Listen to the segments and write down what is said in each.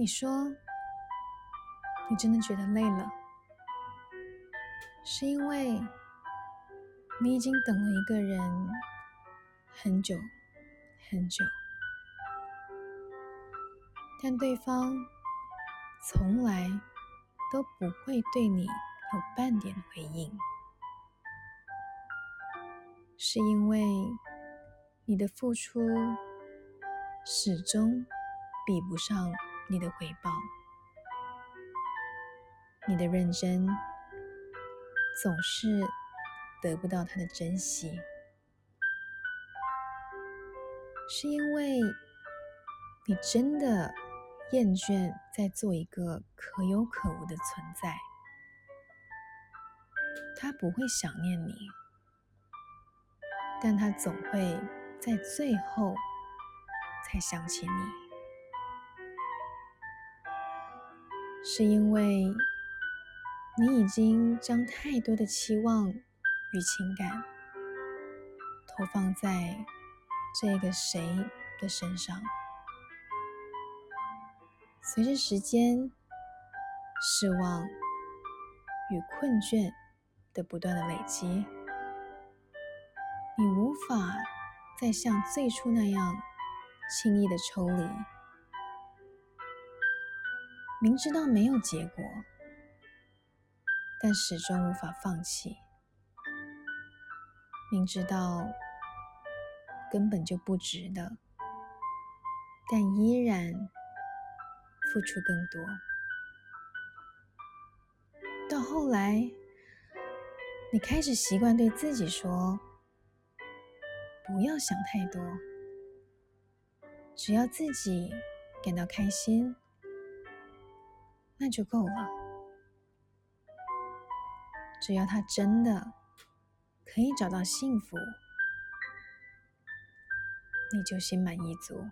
你说你真的觉得累了，是因为你已经等了一个人很久很久，但对方从来都不会对你有半点回应，是因为你的付出始终比不上你的回报，你的认真总是得不到他的珍惜，是因为你真的厌倦在做一个可有可无的存在，他不会想念你，但他总会在最后才想起你，是因为你已经将太多的期望与情感投放在这个谁的身上，随着时间、失望与困倦的不断的累积，你无法再像最初那样轻易的抽离。明知道没有结果，但始终无法放弃；明知道根本就不值得，但依然付出更多。到后来，你开始习惯对自己说：“不要想太多，只要自己感到开心。”那就够了。只要他真的可以找到幸福，你就心满意足。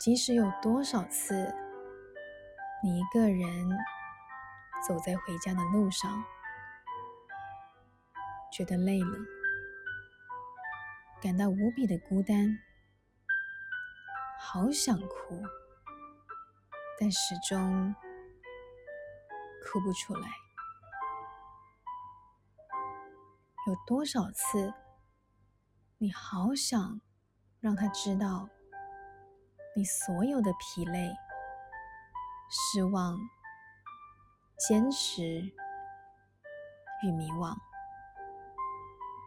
即使有多少次，你一个人走在回家的路上，觉得累了，感到无比的孤单，好想哭。但始终哭不出来。有多少次，你好想让他知道，你所有的疲累、失望、坚持与迷惘，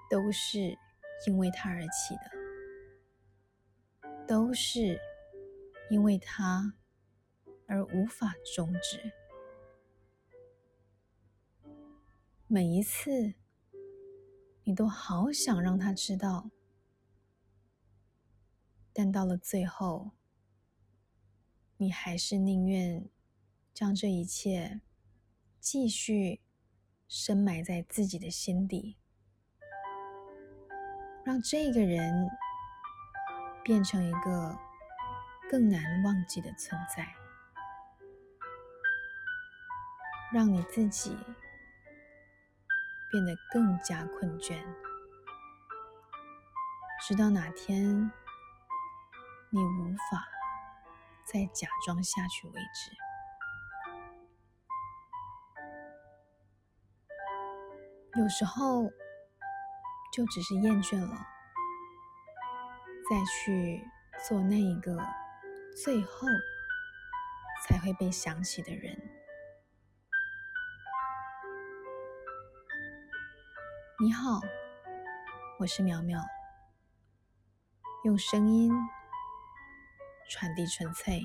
都是因为他而起的，都是因为他。而无法终止。每一次，你都好想让他知道，但到了最后，你还是宁愿将这一切继续深埋在自己的心底，让这个人变成一个更难忘记的存在。让你自己变得更加困倦，直到哪天你无法再假装下去为止。有时候就只是厌倦了，再去做那一个最后才会被想起的人。你好，我是苗苗，用声音传递纯粹。